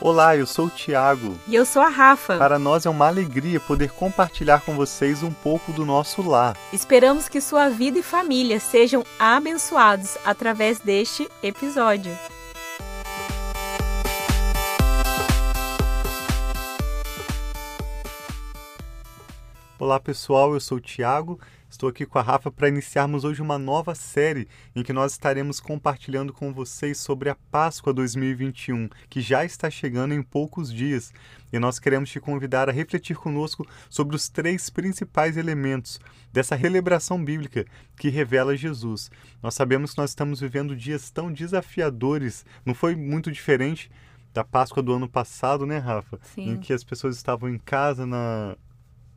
Olá, eu sou o Tiago. E eu sou a Rafa. Para nós é uma alegria poder compartilhar com vocês um pouco do nosso lar. Esperamos que sua vida e família sejam abençoados através deste episódio. Olá pessoal, eu sou o Tiago Estou aqui com a Rafa para iniciarmos hoje uma nova série em que nós estaremos compartilhando com vocês sobre a Páscoa 2021, que já está chegando em poucos dias. E nós queremos te convidar a refletir conosco sobre os três principais elementos dessa celebração bíblica que revela Jesus. Nós sabemos que nós estamos vivendo dias tão desafiadores, não foi muito diferente da Páscoa do ano passado, né, Rafa? Sim. Em que as pessoas estavam em casa na,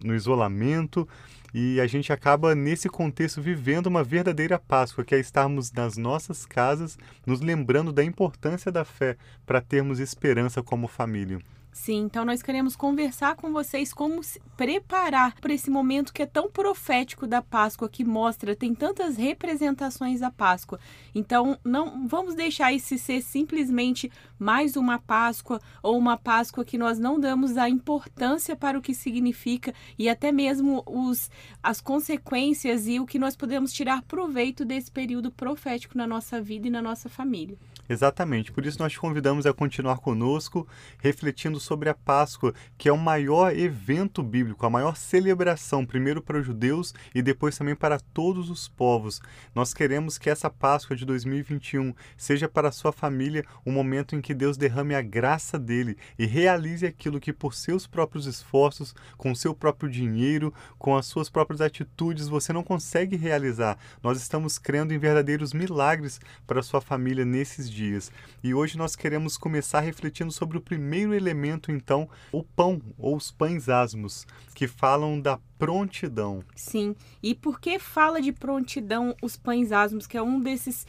no isolamento e a gente acaba, nesse contexto, vivendo uma verdadeira Páscoa, que é estarmos nas nossas casas, nos lembrando da importância da fé para termos esperança como família. Sim, então nós queremos conversar com vocês como se preparar para esse momento que é tão profético da Páscoa, que mostra, tem tantas representações da Páscoa. Então, não vamos deixar isso ser simplesmente mais uma Páscoa ou uma Páscoa que nós não damos a importância para o que significa e até mesmo os, as consequências e o que nós podemos tirar proveito desse período profético na nossa vida e na nossa família. Exatamente, por isso nós te convidamos a continuar conosco, refletindo sobre a Páscoa, que é o maior evento bíblico, a maior celebração, primeiro para os judeus e depois também para todos os povos. Nós queremos que essa Páscoa de 2021 seja para a sua família um momento em que Deus derrame a graça dele e realize aquilo que, por seus próprios esforços, com seu próprio dinheiro, com as suas próprias atitudes, você não consegue realizar. Nós estamos crendo em verdadeiros milagres para a sua família nesses dias dias. E hoje nós queremos começar refletindo sobre o primeiro elemento, então, o pão ou os pães asmos, que falam da prontidão. Sim. E por que fala de prontidão os pães asmos, que é um desses,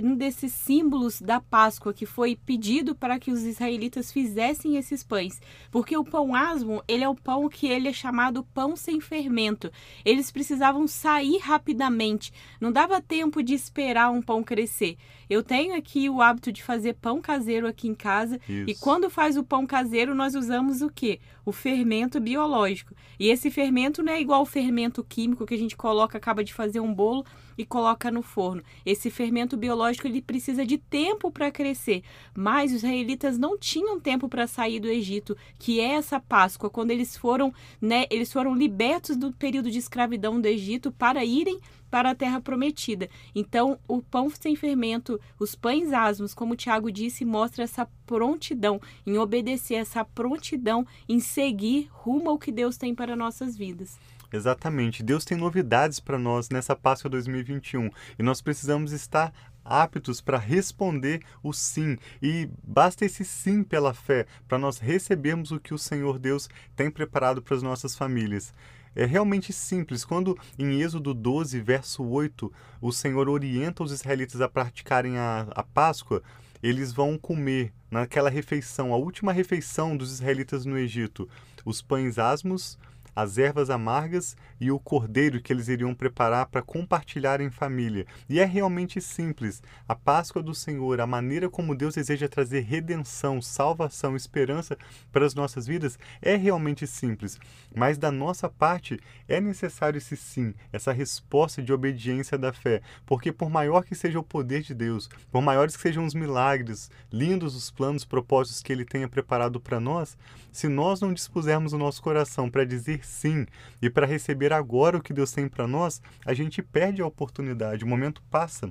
um desses símbolos da Páscoa que foi pedido para que os israelitas fizessem esses pães? Porque o pão asmo, ele é o pão que ele é chamado pão sem fermento. Eles precisavam sair rapidamente. Não dava tempo de esperar um pão crescer. Eu tenho aqui o hábito de fazer pão caseiro aqui em casa Isso. e quando faz o pão caseiro nós usamos o quê? O fermento biológico. E esse fermento não é igual ao fermento químico que a gente coloca, acaba de fazer um bolo e coloca no forno. Esse fermento biológico ele precisa de tempo para crescer, mas os israelitas não tinham tempo para sair do Egito, que é essa Páscoa, quando eles foram, né, eles foram libertos do período de escravidão do Egito para irem para a terra prometida. Então, o pão sem fermento, os pães asmos, como o Tiago disse, mostra essa prontidão em obedecer, essa prontidão em seguir rumo ao que Deus tem para nossas vidas. Exatamente. Deus tem novidades para nós nessa Páscoa 2021 e nós precisamos estar aptos para responder o sim. E basta esse sim pela fé para nós recebermos o que o Senhor Deus tem preparado para as nossas famílias. É realmente simples. Quando em Êxodo 12, verso 8, o Senhor orienta os israelitas a praticarem a, a Páscoa, eles vão comer naquela refeição, a última refeição dos israelitas no Egito, os pães asmos, as ervas amargas e o cordeiro que eles iriam preparar para compartilhar em família. E é realmente simples. A Páscoa do Senhor, a maneira como Deus deseja trazer redenção, salvação, esperança para as nossas vidas é realmente simples. Mas da nossa parte é necessário esse sim, essa resposta de obediência da fé, porque por maior que seja o poder de Deus, por maiores que sejam os milagres, lindos os planos, propósitos que ele tenha preparado para nós, se nós não dispusermos o nosso coração para dizer sim e para receber agora o que Deus tem para nós, a gente perde a oportunidade, o momento passa.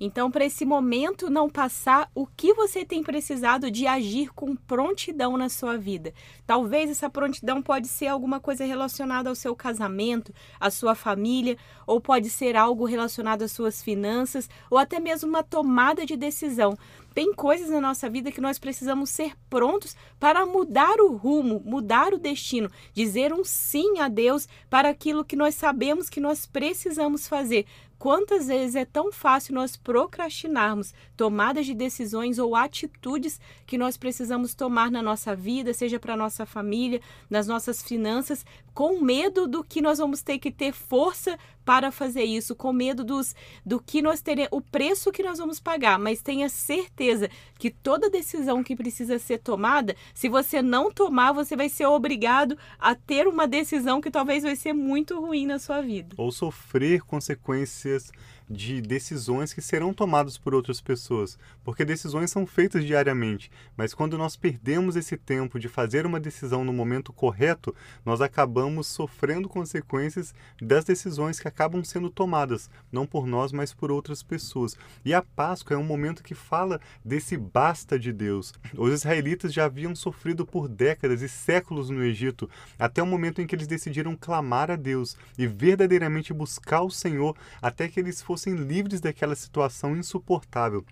Então, para esse momento não passar, o que você tem precisado de agir com prontidão na sua vida? Talvez essa prontidão pode ser alguma coisa relacionada ao seu casamento, à sua família, ou pode ser algo relacionado às suas finanças, ou até mesmo uma tomada de decisão. Tem coisas na nossa vida que nós precisamos ser prontos para mudar o rumo, mudar o destino, dizer um sim a Deus para aquilo que nós sabemos que nós precisamos fazer. Quantas vezes é tão fácil nós procrastinarmos tomadas de decisões ou atitudes que nós precisamos tomar na nossa vida, seja para nossa família, nas nossas finanças, com medo do que nós vamos ter que ter força para fazer isso, com medo dos, do que nós teremos, o preço que nós vamos pagar, mas tenha certeza que toda decisão que precisa ser tomada, se você não tomar, você vai ser obrigado a ter uma decisão que talvez vai ser muito ruim na sua vida. Ou sofrer consequências de decisões que serão tomadas por outras pessoas, porque decisões são feitas diariamente, mas quando nós perdemos esse tempo de fazer uma decisão no momento correto, nós acabamos sofrendo consequências das decisões que acabam sendo tomadas, não por nós, mas por outras pessoas. E a Páscoa é um momento que fala desse basta de Deus. Os israelitas já haviam sofrido por décadas e séculos no Egito, até o momento em que eles decidiram clamar a Deus e verdadeiramente buscar o Senhor até que eles fossem fossem livres daquela situação insuportável.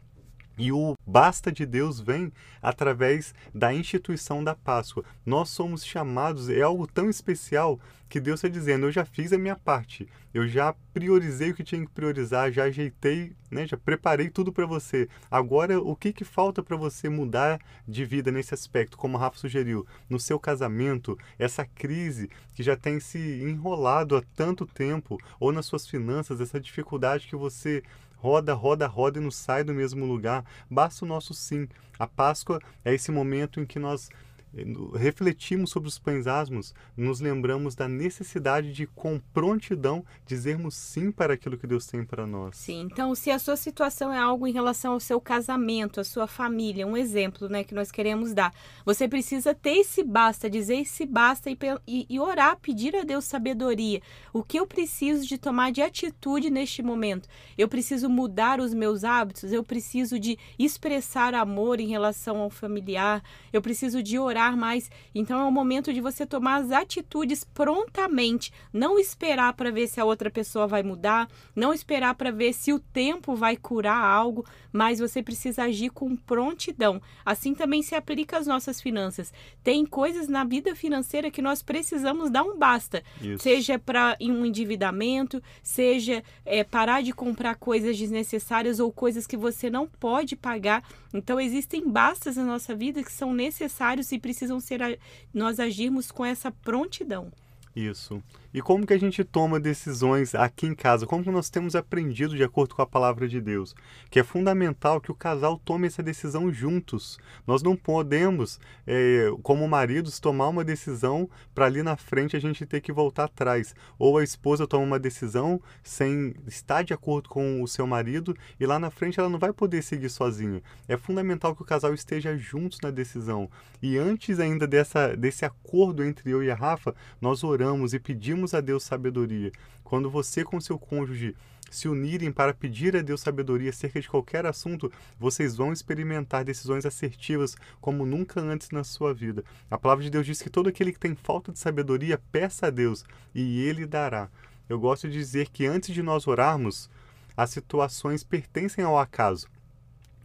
E o basta de Deus vem através da instituição da Páscoa. Nós somos chamados, é algo tão especial que Deus está dizendo: eu já fiz a minha parte, eu já priorizei o que tinha que priorizar, já ajeitei, né, já preparei tudo para você. Agora, o que, que falta para você mudar de vida nesse aspecto, como o Rafa sugeriu? No seu casamento, essa crise que já tem se enrolado há tanto tempo, ou nas suas finanças, essa dificuldade que você roda, roda, roda e não sai do mesmo lugar. Basta o nosso sim. A Páscoa é esse momento em que nós refletimos sobre os pães asmos, nos lembramos da necessidade de, com prontidão, dizermos sim para aquilo que Deus tem para nós. Sim, então se a sua situação é algo em relação ao seu casamento, à sua família, um exemplo né, que nós queremos dar, você precisa ter esse basta, dizer esse basta e, e, e orar, pedir a Deus sabedoria. O que eu preciso de tomar de atitude neste momento? Eu preciso mudar os meus hábitos, eu preciso de expressar amor em relação ao familiar, eu preciso de orar mais. Então é o momento de você tomar as atitudes prontamente, não esperar para ver se a outra pessoa vai mudar, não esperar para ver se o tempo vai curar algo, mas você precisa agir com prontidão. Assim também se aplica às nossas finanças. Tem coisas na vida financeira que nós precisamos dar um basta, Isso. seja para um endividamento, seja é, parar de comprar coisas desnecessárias ou coisas que você não pode pagar. Então existem bastas na nossa vida que são necessários e precisam ser nós agirmos com essa prontidão. Isso. E como que a gente toma decisões aqui em casa? Como que nós temos aprendido de acordo com a palavra de Deus? Que é fundamental que o casal tome essa decisão juntos. Nós não podemos, é, como maridos, tomar uma decisão para ali na frente a gente ter que voltar atrás. Ou a esposa toma uma decisão sem estar de acordo com o seu marido e lá na frente ela não vai poder seguir sozinha. É fundamental que o casal esteja juntos na decisão. E antes ainda dessa, desse acordo entre eu e a Rafa, nós oramos e pedimos a Deus sabedoria. Quando você com seu cônjuge se unirem para pedir a Deus sabedoria acerca de qualquer assunto, vocês vão experimentar decisões assertivas como nunca antes na sua vida. A palavra de Deus diz que todo aquele que tem falta de sabedoria, peça a Deus e ele dará. Eu gosto de dizer que antes de nós orarmos, as situações pertencem ao acaso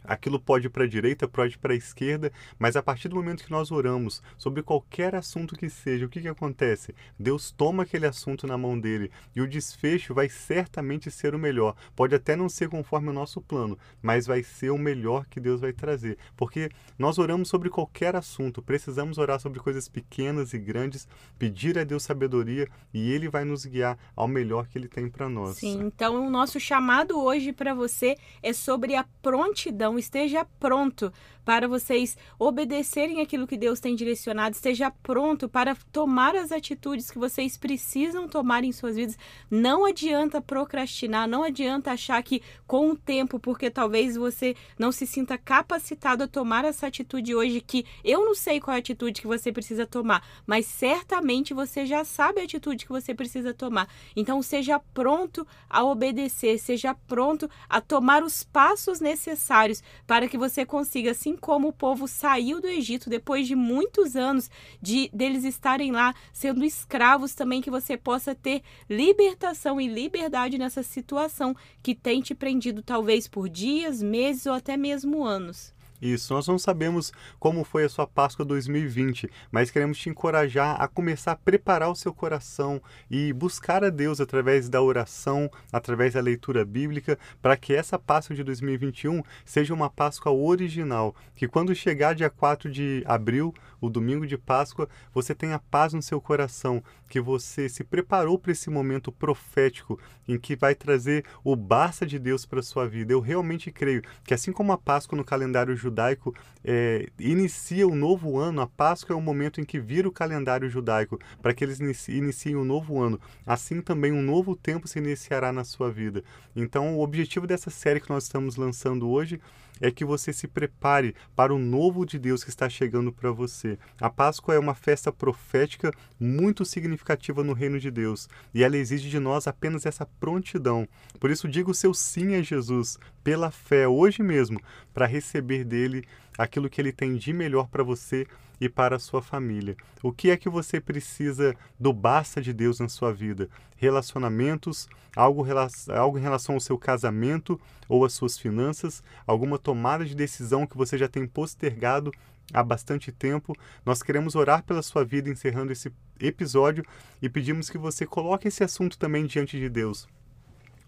aquilo pode ir para a direita, pode ir para a esquerda, mas a partir do momento que nós oramos sobre qualquer assunto que seja, o que, que acontece? Deus toma aquele assunto na mão dele e o desfecho vai certamente ser o melhor. Pode até não ser conforme o nosso plano, mas vai ser o melhor que Deus vai trazer. Porque nós oramos sobre qualquer assunto, precisamos orar sobre coisas pequenas e grandes, pedir a Deus sabedoria e ele vai nos guiar ao melhor que ele tem para nós. Sim, então o nosso chamado hoje para você é sobre a prontidão esteja pronto para vocês obedecerem aquilo que Deus tem direcionado, esteja pronto para tomar as atitudes que vocês precisam tomar em suas vidas. Não adianta procrastinar, não adianta achar que com o tempo, porque talvez você não se sinta capacitado a tomar essa atitude hoje, que eu não sei qual é a atitude que você precisa tomar, mas certamente você já sabe a atitude que você precisa tomar. Então seja pronto a obedecer, seja pronto a tomar os passos necessários para que você consiga assim como o povo saiu do Egito depois de muitos anos de deles estarem lá sendo escravos, também que você possa ter libertação e liberdade nessa situação que tem te prendido talvez por dias, meses ou até mesmo anos. Isso, nós não sabemos como foi a sua Páscoa 2020, mas queremos te encorajar a começar a preparar o seu coração e buscar a Deus através da oração, através da leitura bíblica, para que essa Páscoa de 2021 seja uma Páscoa original, que quando chegar dia 4 de abril, o domingo de Páscoa, você tenha paz no seu coração, que você se preparou para esse momento profético em que vai trazer o basta de Deus para sua vida. Eu realmente creio que assim como a Páscoa no calendário judaico é, inicia o novo ano, a Páscoa é o momento em que vira o calendário judaico, para que eles iniciem o um novo ano. Assim também um novo tempo se iniciará na sua vida. Então, o objetivo dessa série que nós estamos lançando hoje é que você se prepare para o novo de Deus que está chegando para você. A Páscoa é uma festa profética muito significativa no reino de Deus e ela exige de nós apenas essa prontidão. Por isso, diga o seu sim a Jesus pela fé hoje mesmo para receber dele aquilo que ele tem de melhor para você e para a sua família. O que é que você precisa do basta de Deus na sua vida? Relacionamentos, algo, algo em relação ao seu casamento ou às suas finanças, alguma tomada de decisão que você já tem postergado há bastante tempo. Nós queremos orar pela sua vida encerrando esse episódio e pedimos que você coloque esse assunto também diante de Deus.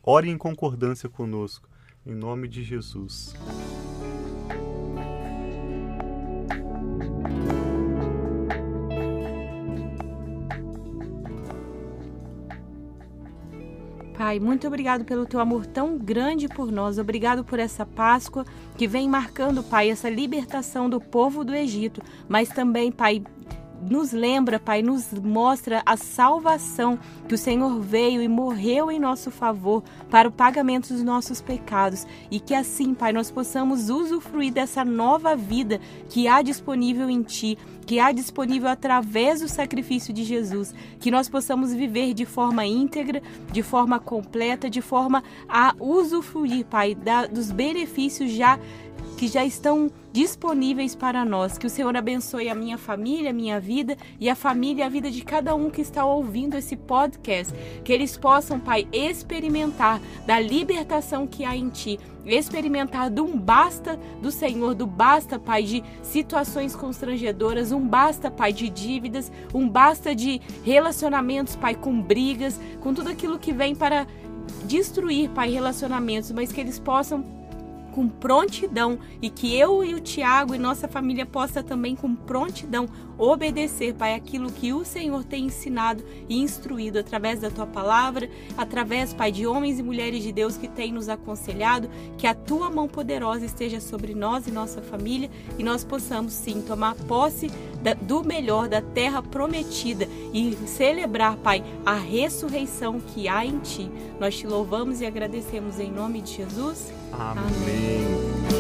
Ore em concordância conosco, em nome de Jesus. Pai, muito obrigado pelo teu amor tão grande por nós. Obrigado por essa Páscoa que vem marcando, Pai, essa libertação do povo do Egito, mas também, Pai, nos lembra, Pai, nos mostra a salvação que o Senhor veio e morreu em nosso favor para o pagamento dos nossos pecados. E que assim, Pai, nós possamos usufruir dessa nova vida que há disponível em Ti, que há disponível através do sacrifício de Jesus, que nós possamos viver de forma íntegra, de forma completa, de forma a usufruir, Pai, da, dos benefícios já que já estão disponíveis para nós. Que o Senhor abençoe a minha família, a minha vida e a família e a vida de cada um que está ouvindo esse podcast. Que eles possam, Pai, experimentar da libertação que há em Ti, experimentar do um basta do Senhor, do basta, Pai, de situações constrangedoras, um basta, Pai, de dívidas, um basta de relacionamentos, Pai, com brigas, com tudo aquilo que vem para destruir, Pai, relacionamentos, mas que eles possam com prontidão e que eu e o Tiago e nossa família possa também com prontidão obedecer, Pai, aquilo que o Senhor tem ensinado e instruído através da tua palavra, através, Pai, de homens e mulheres de Deus que têm nos aconselhado, que a tua mão poderosa esteja sobre nós e nossa família e nós possamos sim tomar posse do melhor da terra prometida e celebrar, Pai, a ressurreição que há em ti. Nós te louvamos e agradecemos em nome de Jesus. Amém. Amém.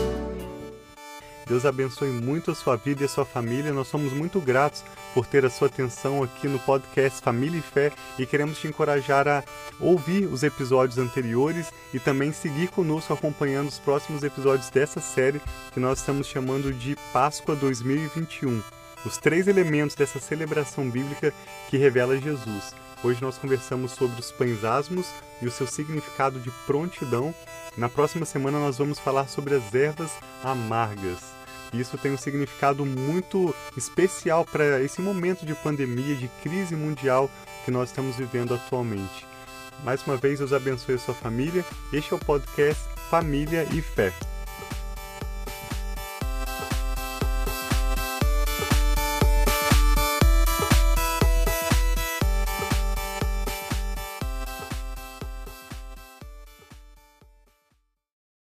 Deus abençoe muito a sua vida e a sua família. Nós somos muito gratos por ter a sua atenção aqui no podcast Família e Fé e queremos te encorajar a ouvir os episódios anteriores e também seguir conosco acompanhando os próximos episódios dessa série que nós estamos chamando de Páscoa 2021. Os três elementos dessa celebração bíblica que revela Jesus. Hoje nós conversamos sobre os pães asmos e o seu significado de prontidão. Na próxima semana nós vamos falar sobre as ervas amargas. Isso tem um significado muito especial para esse momento de pandemia, de crise mundial que nós estamos vivendo atualmente. Mais uma vez, Deus abençoe a sua família. Este é o podcast Família e Fé.